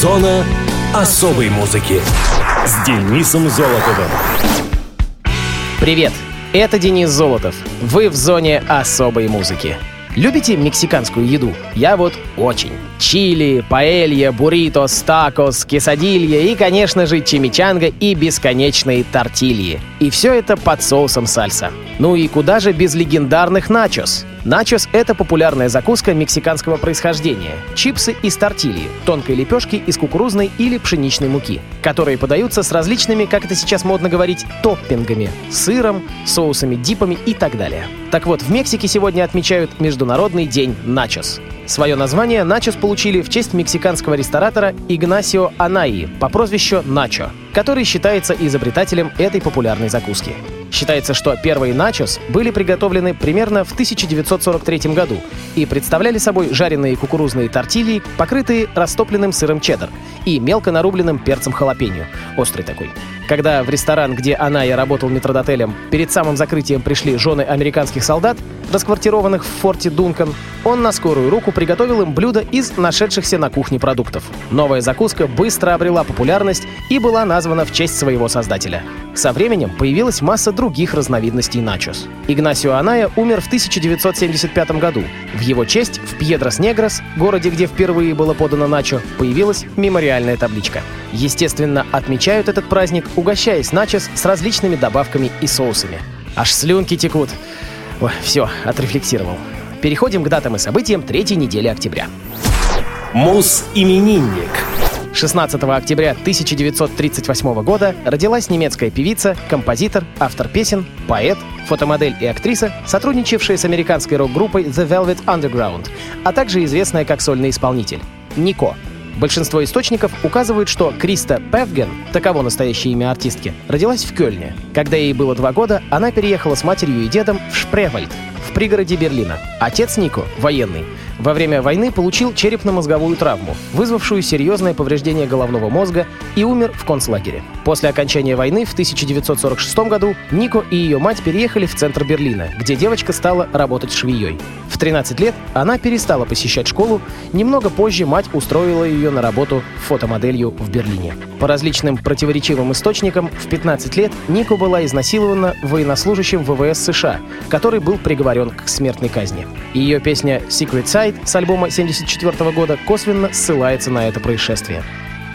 Зона особой музыки с Денисом Золотовым. Привет, это Денис Золотов. Вы в зоне особой музыки. Любите мексиканскую еду? Я вот очень. Чили, паэлья, бурритос, такос, кесадилья и, конечно же, чимичанга и бесконечные тортильи. И все это под соусом сальса. Ну и куда же без легендарных начос? Начос — это популярная закуска мексиканского происхождения. Чипсы из тортильи, тонкой лепешки из кукурузной или пшеничной муки, которые подаются с различными, как это сейчас модно говорить, топпингами — сыром, соусами, дипами и так далее. Так вот, в Мексике сегодня отмечают Международный день начос. Свое название начос получили в честь мексиканского ресторатора Игнасио Анаи по прозвищу Начо, который считается изобретателем этой популярной закуски. Считается, что первые начос были приготовлены примерно в 1943 году и представляли собой жареные кукурузные тортильи, покрытые растопленным сыром чеддер и мелко нарубленным перцем халапеньо, острый такой. Когда в ресторан, где она и работал метродотелем, перед самым закрытием пришли жены американских солдат, расквартированных в форте Дункан, он на скорую руку приготовил им блюдо из нашедшихся на кухне продуктов. Новая закуска быстро обрела популярность и была названа в честь своего создателя. Со временем появилась масса других разновидностей начос. Игнасио Аная умер в 1975 году. В его честь в Пьедрос-Негрос, городе, где впервые было подано начо, появилась мемориальная табличка. Естественно, отмечают этот праздник, угощаясь начос с различными добавками и соусами. Аж слюнки текут. Ой, все, отрефлексировал. Переходим к датам и событиям третьей недели октября. Мус-именинник. 16 октября 1938 года родилась немецкая певица, композитор, автор песен, поэт, фотомодель и актриса, сотрудничавшая с американской рок-группой The Velvet Underground, а также известная как сольный исполнитель — Нико. Большинство источников указывают, что Криста Певген, таково настоящее имя артистки, родилась в Кёльне. Когда ей было два года, она переехала с матерью и дедом в Шпревальд, пригороде Берлина. Отец Нико, военный, во время войны получил черепно-мозговую травму, вызвавшую серьезное повреждение головного мозга и умер в концлагере. После окончания войны в 1946 году Нико и ее мать переехали в центр Берлина, где девочка стала работать швеей. В 13 лет она перестала посещать школу, немного позже мать устроила ее на работу фотомоделью в Берлине. По различным противоречивым источникам, в 15 лет Нико была изнасилована военнослужащим ВВС США, который был приговорен к смертной казни. Ее песня «Secret Side» с альбома 1974 года косвенно ссылается на это происшествие.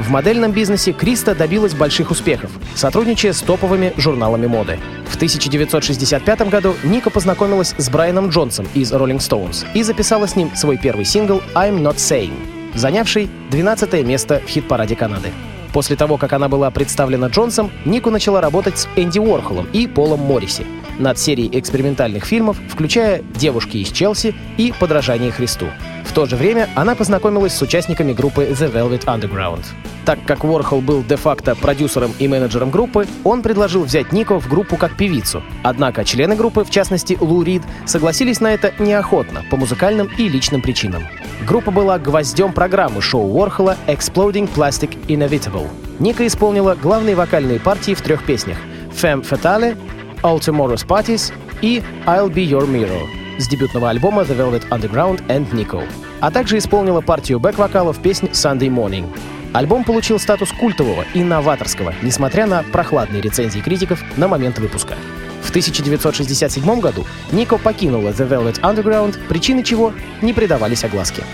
В модельном бизнесе Криста добилась больших успехов, сотрудничая с топовыми журналами моды. В 1965 году Ника познакомилась с Брайаном Джонсом из Rolling Stones и записала с ним свой первый сингл «I'm Not Saying», занявший 12 место в хит-параде Канады. После того, как она была представлена Джонсом, Нику начала работать с Энди Уорхолом и Полом Морриси над серией экспериментальных фильмов, включая «Девушки из Челси» и «Подражание Христу». В то же время она познакомилась с участниками группы The Velvet Underground. Так как Уорхол был де-факто продюсером и менеджером группы, он предложил взять Нико в группу как певицу. Однако члены группы, в частности Лу Рид, согласились на это неохотно, по музыкальным и личным причинам. Группа была гвоздем программы шоу Уорхола «Exploding Plastic Inevitable». Ника исполнила главные вокальные партии в трех песнях «Femme Fatale», «All Tomorrow's Parties» и «I'll Be Your Mirror» с дебютного альбома The Velvet Underground and Nico, а также исполнила партию бэк-вокала в песне Sunday Morning. Альбом получил статус культового и новаторского, несмотря на прохладные рецензии критиков на момент выпуска. В 1967 году Нико покинула The Velvet Underground, причины чего не придавались огласке.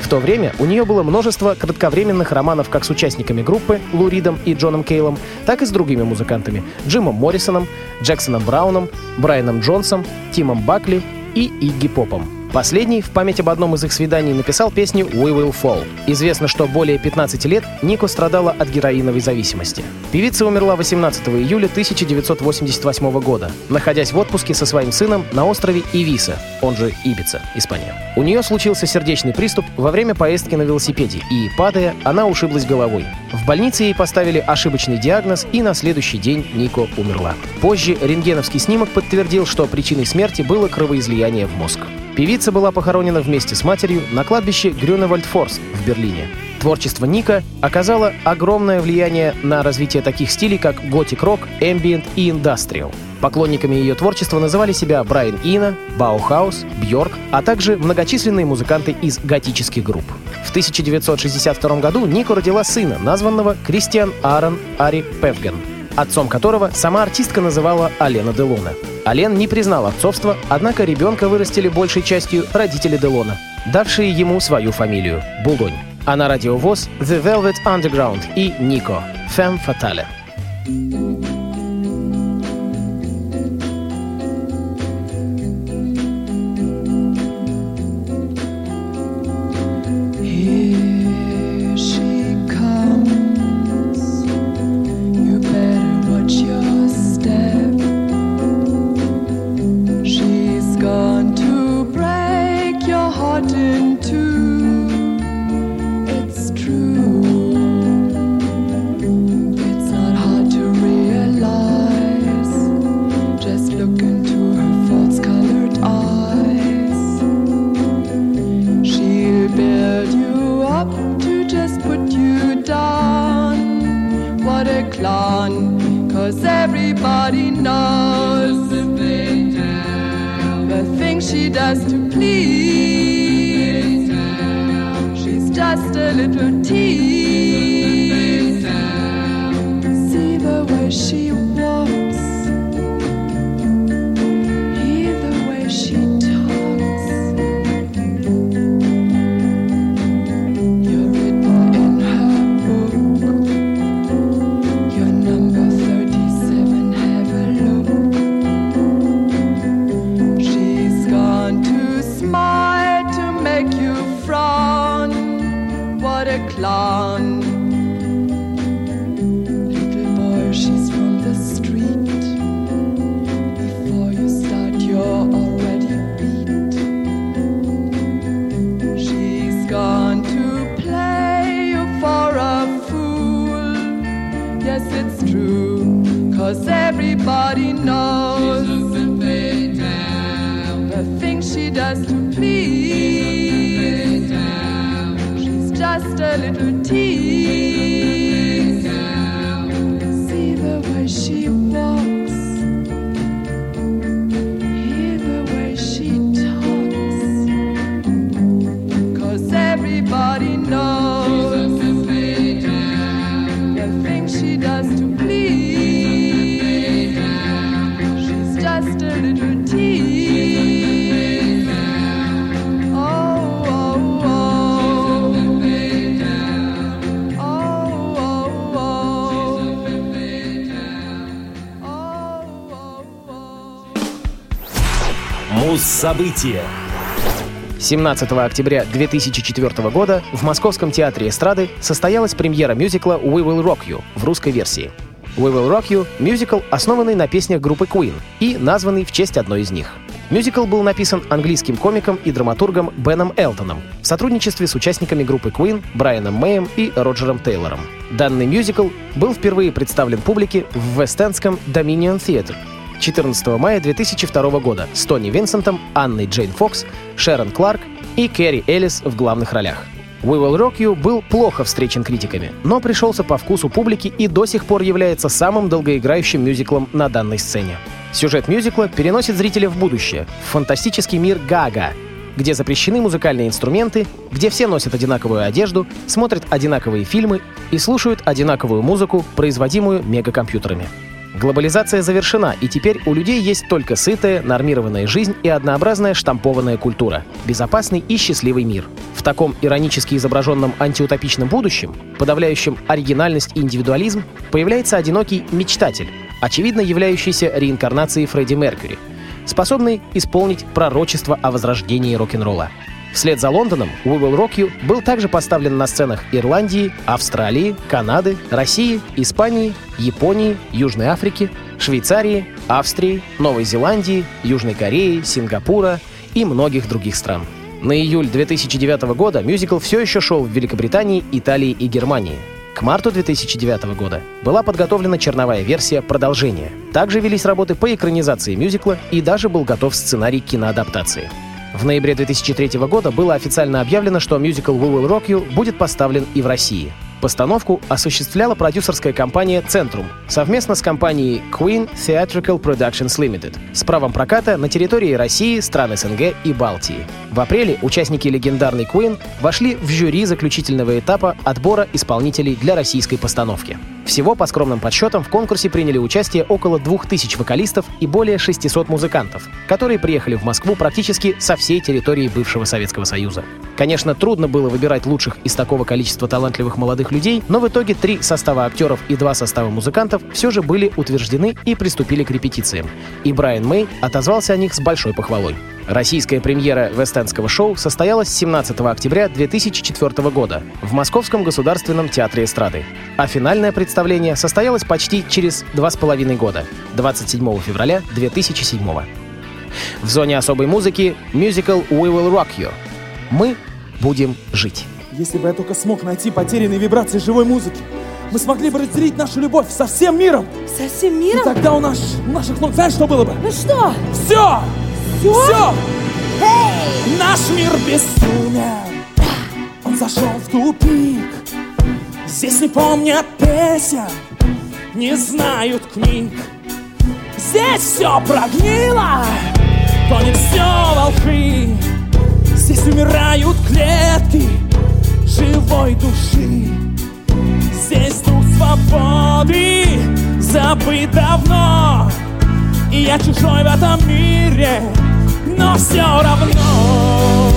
В то время у нее было множество кратковременных романов как с участниками группы Лу Ридом и Джоном Кейлом, так и с другими музыкантами Джимом Моррисоном, Джексоном Брауном, Брайаном Джонсом, Тимом Бакли и Игги Попом. Последний в память об одном из их свиданий написал песню «We Will Fall». Известно, что более 15 лет Нико страдала от героиновой зависимости. Певица умерла 18 июля 1988 года, находясь в отпуске со своим сыном на острове Ивиса, он же Ибица, Испания. У нее случился сердечный приступ во время поездки на велосипеде, и, падая, она ушиблась головой. В больнице ей поставили ошибочный диагноз, и на следующий день Нико умерла. Позже рентгеновский снимок подтвердил, что причиной смерти было кровоизлияние в мозг. Певица была похоронена вместе с матерью на кладбище Грюневальд-Форст в Берлине. Творчество Нико оказало огромное влияние на развитие таких стилей, как готик-рок, ambient и индастриал. Поклонниками ее творчества называли себя Брайан Ино, Bauhaus, Бьорк, а также многочисленные музыканты из готических групп. В 1962 году Нико родила сына, названного Кристиан Аарон Ари Певген, отцом которого сама артистка называла Алена Делона. Ален не признал отцовства, однако ребенка вырастили большей частью родители Делона, давшие ему свою фамилию — Булонь. А на радиовоз The Velvet Underground и Нико — Femme Fatale. Here Муз-события. 17 октября 2004 года в Московском театре эстрады состоялась премьера мюзикла «We Will Rock You» в русской версии. «We Will Rock You» — мюзикл, основанный на песнях группы Queen и названный в честь одной из них. Мюзикл был написан английским комиком и драматургом Беном Элтоном в сотрудничестве с участниками группы Queen Брайаном Мэем и Роджером Тейлором. Данный мюзикл был впервые представлен публике в Вестендском Dominion Theatre 14 мая 2002 года с Тони Винсентом, Анной Джейн Фокс, Шерон Кларк и Кэрри Эллис в главных ролях. «We Will Rock You» был плохо встречен критиками, но пришелся по вкусу публики и до сих пор является самым долгоиграющим мюзиклом на данной сцене. Сюжет мюзикла переносит зрителя в будущее, в фантастический мир Гага, где запрещены музыкальные инструменты, где все носят одинаковую одежду, смотрят одинаковые фильмы и слушают одинаковую музыку, производимую мегакомпьютерами. Глобализация завершена, и теперь у людей есть только сытая, нормированная жизнь и однообразная штампованная культура. Безопасный и счастливый мир. В таком иронически изображенном антиутопичном будущем, подавляющем оригинальность и индивидуализм, появляется одинокий мечтатель, очевидно являющийся реинкарнацией Фредди Меркьюри, способный исполнить пророчество о возрождении рок-н-ролла. Вслед за Лондоном «We Will Rock You» был также поставлен на сценах Ирландии, Австралии, Канады, России, Испании, Японии, Южной Африки, Швейцарии, Австрии, Новой Зеландии, Южной Кореи, Сингапура и многих других стран. На июль 2009 года мюзикл все еще шел в Великобритании, Италии и Германии. К марту 2009 года была подготовлена черновая версия продолжения. Также велись работы по экранизации мюзикла и даже был готов сценарий киноадаптации. В ноябре 2003 года было официально объявлено, что мюзикл «We Will Rock You» будет поставлен и в России. Постановку осуществляла продюсерская компания «Центрум» совместно с компанией Queen Theatrical Productions Limited с правом проката на территории России, стран СНГ и Балтии. В апреле участники легендарной Queen вошли в жюри заключительного этапа отбора исполнителей для российской постановки. Всего, по скромным подсчетам, в конкурсе приняли участие около 2000 вокалистов и более 600 музыкантов, которые приехали в Москву практически со всей территории бывшего Советского Союза. Конечно, трудно было выбирать лучших из такого количества талантливых молодых людей, но в итоге три состава актеров и два состава музыкантов все же были утверждены и приступили к репетициям. И Брайан Мэй отозвался о них с большой похвалой. Российская премьера вестенского шоу состоялась 17 октября 2004 года в Московском государственном театре эстрады, а финальное представление состоялось почти через два с половиной года, 27 февраля 2007 В зоне особой музыки мюзикл «We Will Rock You». Мы будем жить. Если бы я только смог найти потерянные вибрации живой музыки, мы смогли бы разделить нашу любовь со всем миром. Со всем И миром? тогда у, наш, у наших ног, знаешь, что было бы? Ну что? Все! Всё? Все! Эй! Наш мир безумен, он зашел в тупик. Здесь не помнят песен, не знают книг. Здесь все прогнило, тонет все волхы. Здесь умирают клетки живой души. Здесь дух свободы забыт давно. И я чужой в этом мире, но все равно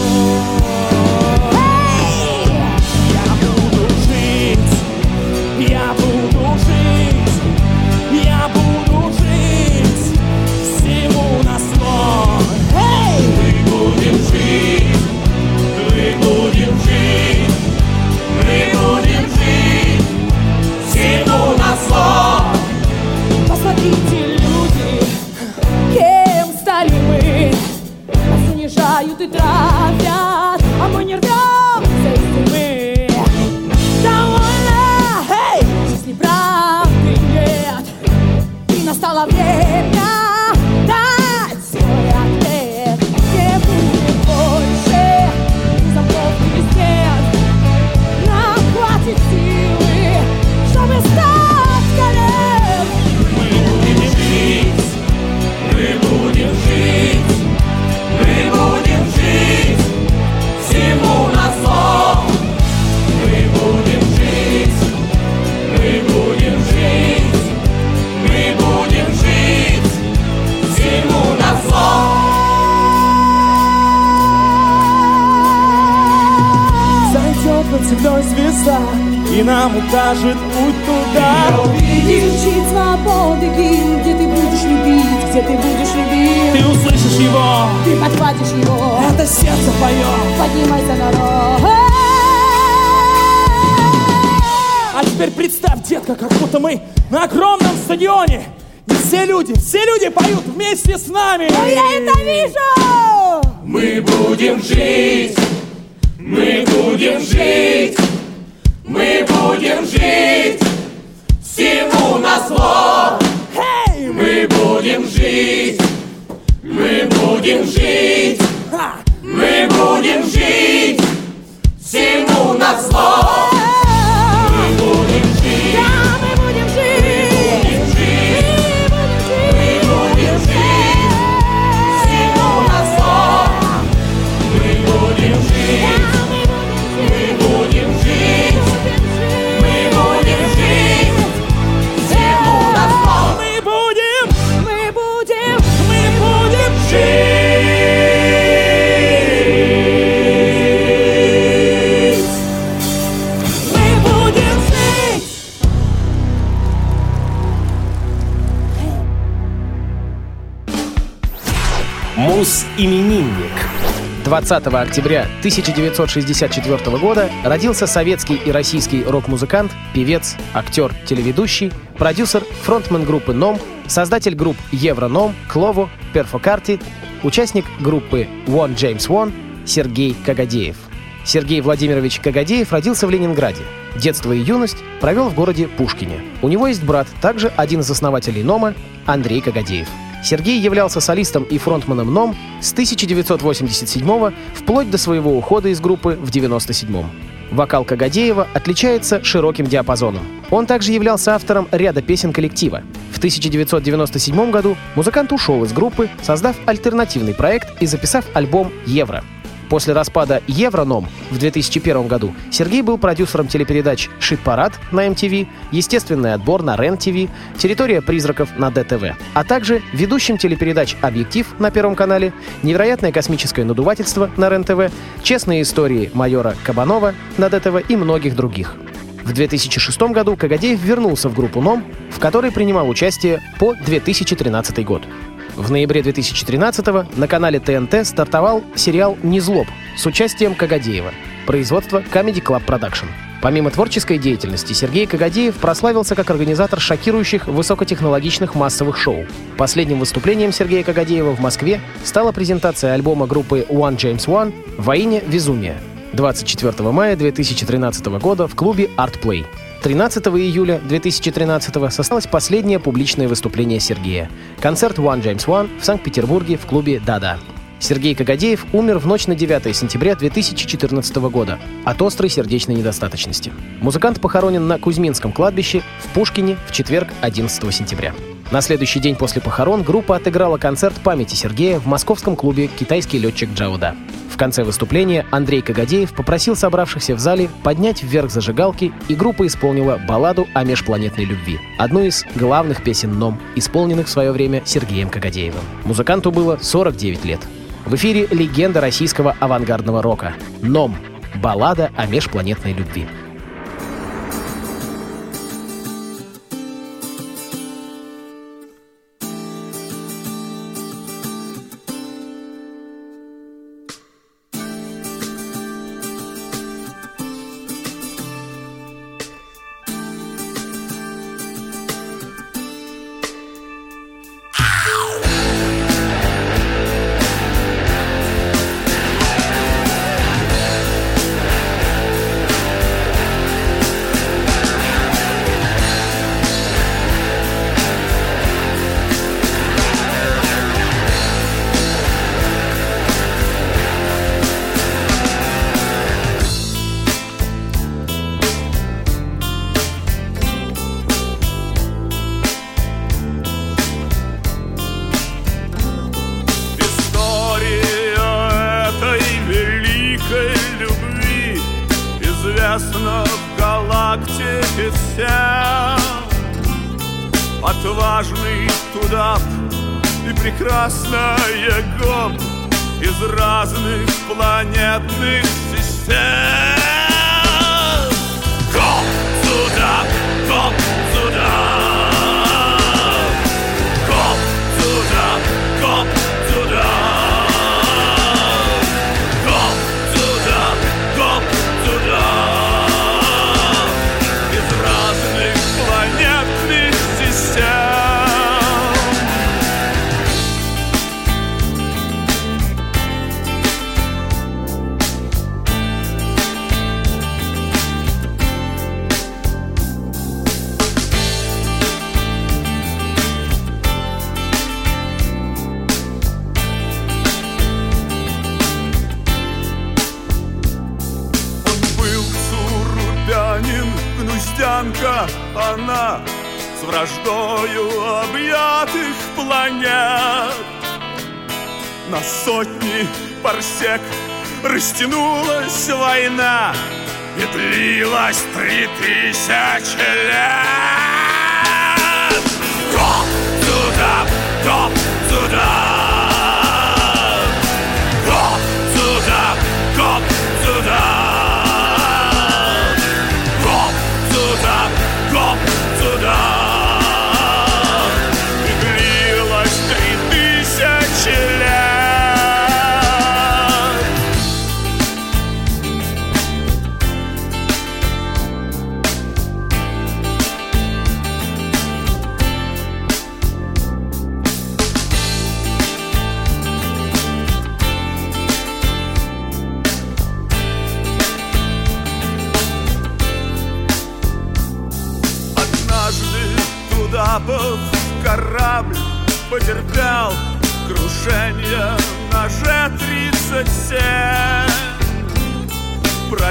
будто мы на огромном стадионе. И все люди, все люди поют вместе с нами. Я это вижу! Мы будем жить, мы будем жить, мы будем жить всему на зло. Мы будем жить, мы будем жить, мы будем жить всему на зло. 20 октября 1964 года родился советский и российский рок-музыкант, певец, актер, телеведущий, продюсер, фронтмен группы «Ном», создатель групп «Евро-Ном», «Клово», «Перфокарти», участник группы «One James One» Сергей Кагадеев. Сергей Владимирович Кагадеев родился в Ленинграде. Детство и юность провел в городе Пушкине. У него есть брат, также один из основателей «Нома» Андрей Кагадеев. Сергей являлся солистом и фронтманом НОМ с 1987 вплоть до своего ухода из группы в 1997 Вокал Кагадеева отличается широким диапазоном. Он также являлся автором ряда песен коллектива. В 1997 году музыкант ушел из группы, создав альтернативный проект и записав альбом «Евро». После распада Евроном в 2001 году Сергей был продюсером телепередач «Шит-парад» на MTV, «Естественный отбор» на РЕН-ТВ, «Территория призраков» на ДТВ, а также ведущим телепередач «Объектив» на Первом канале, «Невероятное космическое надувательство» на РЕН-ТВ, «Честные истории майора Кабанова» на ДТВ и многих других. В 2006 году Кагадеев вернулся в группу «Ном», в которой принимал участие по 2013 год. В ноябре 2013 на канале ТНТ стартовал сериал «Незлоб» с участием Кагадеева. Производство Comedy Club Production. Помимо творческой деятельности, Сергей Кагадеев прославился как организатор шокирующих высокотехнологичных массовых шоу. Последним выступлением Сергея Кагадеева в Москве стала презентация альбома группы One James One «Воине Везумия» 24 мая 2013 года в клубе Art Play. 13 июля 2013 состоялось последнее публичное выступление Сергея. Концерт One James One в Санкт-Петербурге в клубе «Да-да». Сергей Кагадеев умер в ночь на 9 сентября 2014 года от острой сердечной недостаточности. Музыкант похоронен на Кузьминском кладбище в Пушкине в четверг 11 сентября. На следующий день после похорон группа отыграла концерт памяти Сергея в московском клубе «Китайский летчик Джауда». Конце выступления Андрей Кагадеев попросил собравшихся в зале поднять вверх зажигалки, и группа исполнила балладу о межпланетной любви, одну из главных песен НОМ, исполненных в свое время Сергеем Кагадеевым. Музыканту было 49 лет. В эфире легенда российского авангардного рока. «Ном» — баллада о межпланетной любви. Всем Отважный туда и прекрасная гоп Из разных планетных систем враждою объятых планет. На сотни парсек растянулась война И длилась три тысячи лет. Гоп туда, гоп туда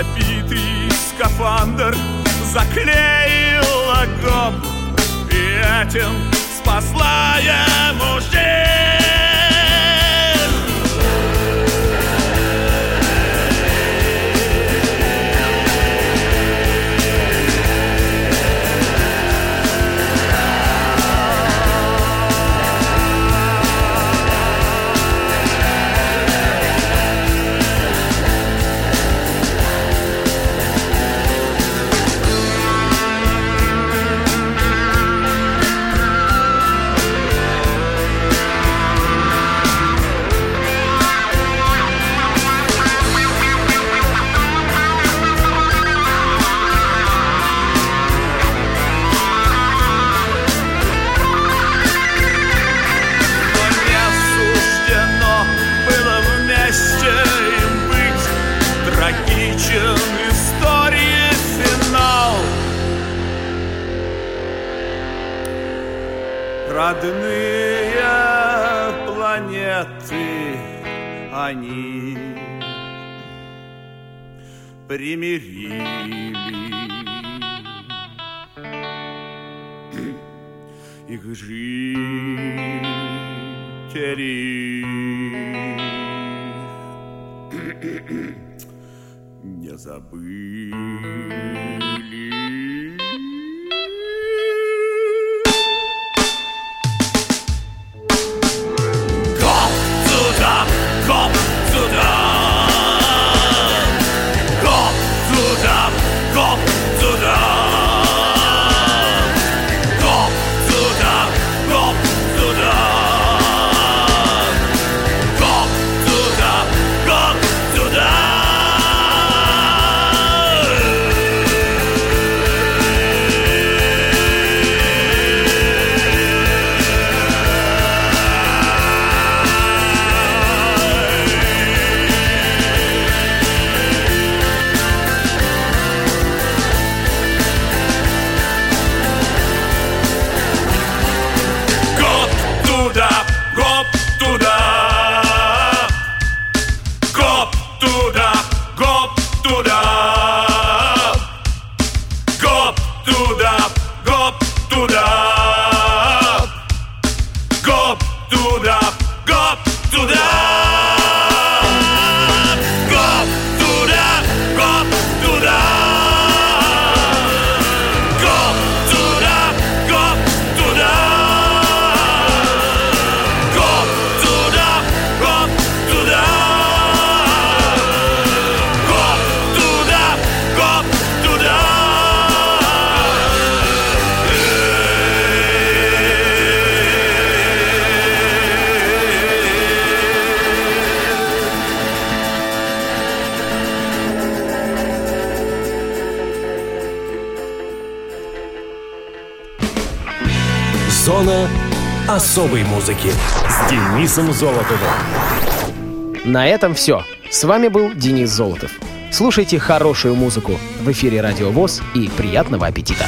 Набитый скафандр заклеил огонь И этим спасла ему жизнь. Примирили их жителей не забыли. Особой музыки с Денисом Золотовым. На этом все. С вами был Денис Золотов. Слушайте хорошую музыку в эфире Радио ВОЗ и приятного аппетита!